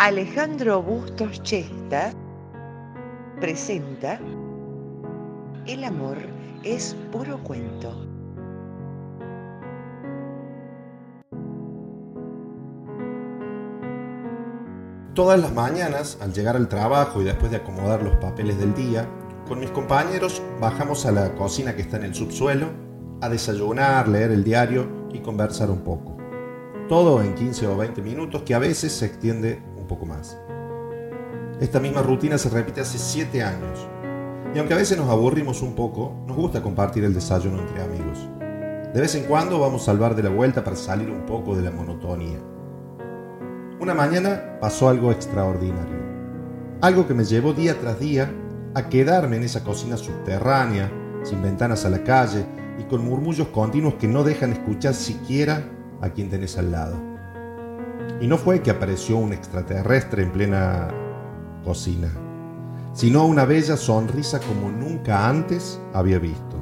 Alejandro Bustos Chesta presenta El amor es puro cuento. Todas las mañanas, al llegar al trabajo y después de acomodar los papeles del día, con mis compañeros bajamos a la cocina que está en el subsuelo a desayunar, leer el diario y conversar un poco. Todo en 15 o 20 minutos que a veces se extiende poco más. Esta misma rutina se repite hace 7 años. Y aunque a veces nos aburrimos un poco, nos gusta compartir el desayuno entre amigos. De vez en cuando vamos a salvar de la vuelta para salir un poco de la monotonía. Una mañana pasó algo extraordinario. Algo que me llevó día tras día a quedarme en esa cocina subterránea, sin ventanas a la calle y con murmullos continuos que no dejan escuchar siquiera a quien tenés al lado. Y no fue que apareció un extraterrestre en plena cocina, sino una bella sonrisa como nunca antes había visto.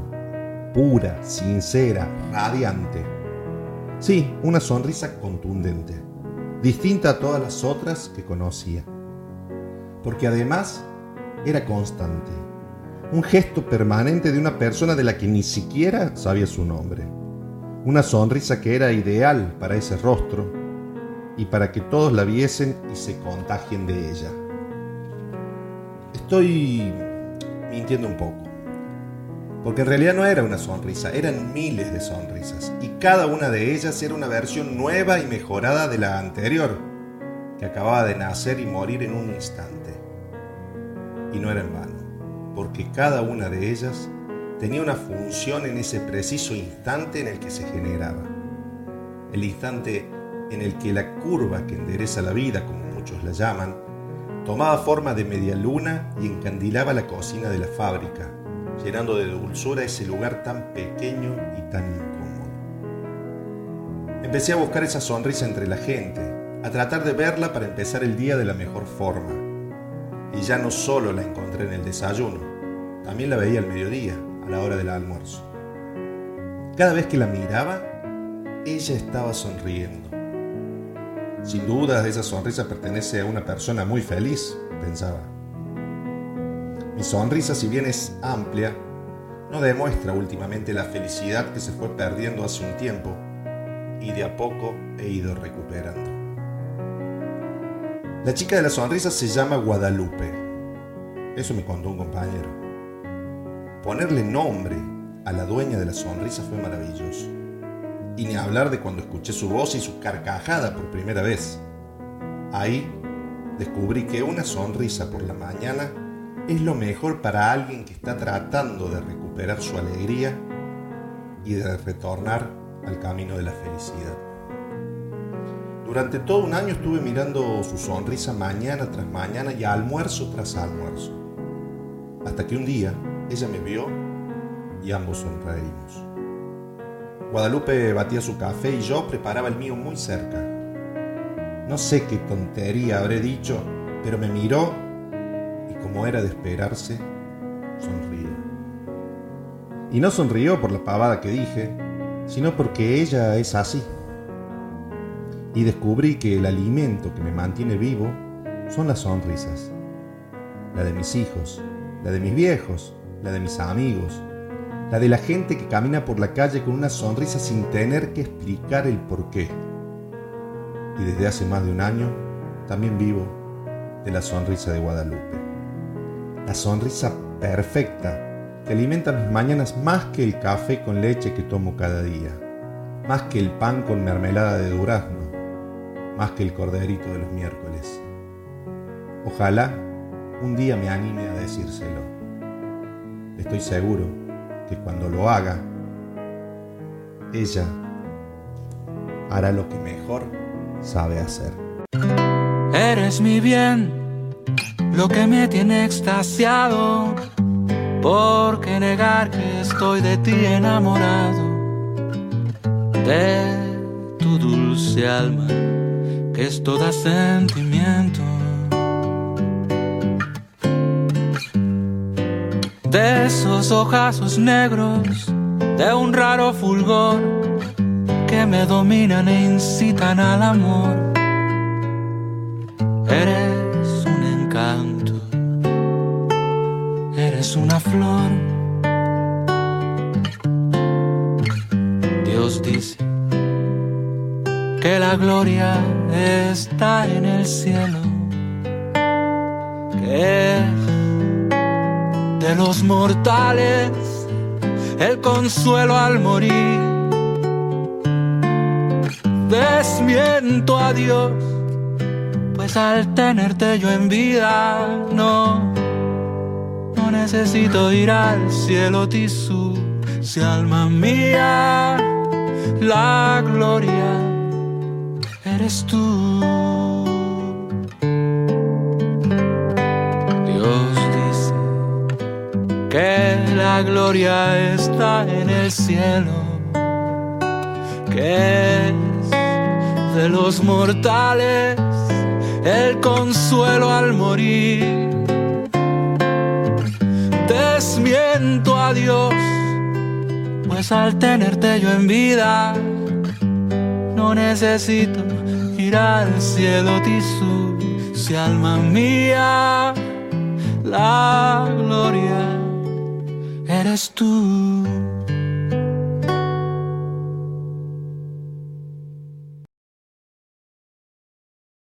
Pura, sincera, radiante. Sí, una sonrisa contundente distinta a todas las otras que conocía. Porque además era constante, un gesto permanente de una persona de la que ni siquiera sabía su nombre, una sonrisa que era ideal para ese rostro y para que todos la viesen y se contagien de ella. Estoy mintiendo un poco porque en realidad no era una sonrisa, eran miles de sonrisas, y cada una de ellas era una versión nueva y mejorada de la anterior, que acababa de nacer y morir en un instante. Y no era en vano, porque cada una de ellas tenía una función en ese preciso instante en el que se generaba. El instante en el que la curva que endereza la vida, como muchos la llaman, tomaba forma de media luna y encandilaba la cocina de la fábrica, llenando de dulzura ese lugar tan pequeño y tan incómodo. Empecé a buscar esa sonrisa entre la gente, a tratar de verla para empezar el día de la mejor forma. Y ya no solo la encontré en el desayuno, también la veía al mediodía, a la hora del almuerzo. Cada vez que la miraba, ella estaba sonriendo. Sin duda, esa sonrisa pertenece a una persona muy feliz, pensaba. Mi sonrisa, si bien es amplia, no demuestra últimamente la felicidad que se fue perdiendo hace un tiempo y de a poco he ido recuperando. La chica de la sonrisa se llama Guadalupe. Eso me contó un compañero. Ponerle nombre a la dueña de la sonrisa fue maravilloso. Y ni hablar de cuando escuché su voz y su carcajada por primera vez. Ahí descubrí que una sonrisa por la mañana es lo mejor para alguien que está tratando de recuperar su alegría y de retornar al camino de la felicidad. Durante todo un año estuve mirando su sonrisa mañana tras mañana y almuerzo tras almuerzo, hasta que un día ella me vio y ambos sonreímos. Guadalupe batía su café y yo preparaba el mío muy cerca. No sé qué tontería habré dicho, pero me miró como era de esperarse, sonrió. Y no sonrió por la pavada que dije, sino porque ella es así. Y descubrí que el alimento que me mantiene vivo son las sonrisas. La de mis hijos, la de mis viejos, la de mis amigos, la de la gente que camina por la calle con una sonrisa sin tener que explicar el porqué. Y desde hace más de un año también vivo de la sonrisa de Guadalupe la sonrisa perfecta que alimenta mis mañanas más que el café con leche que tomo cada día, más que el pan con mermelada de durazno, más que el corderito de los miércoles. Ojalá un día me anime a decírselo. Estoy seguro que cuando lo haga, ella hará lo que mejor sabe hacer. Eres mi bien lo que me tiene extasiado. porque negar que estoy de ti enamorado? De tu dulce alma, que es toda sentimiento. esos ojazos negros de un raro fulgor que me dominan e incitan al amor. Eres un encanto, eres una flor. Dios dice que la gloria está en el cielo. De los mortales el consuelo al morir. Desmiento a Dios, pues al tenerte yo en vida, no, no necesito ir al cielo tisú, si alma mía, la gloria eres tú. Que la gloria está en el cielo, que es de los mortales el consuelo al morir. Desmiento a Dios, pues al tenerte yo en vida, no necesito ir al cielo tisú, si alma mía, la gloria eres tú.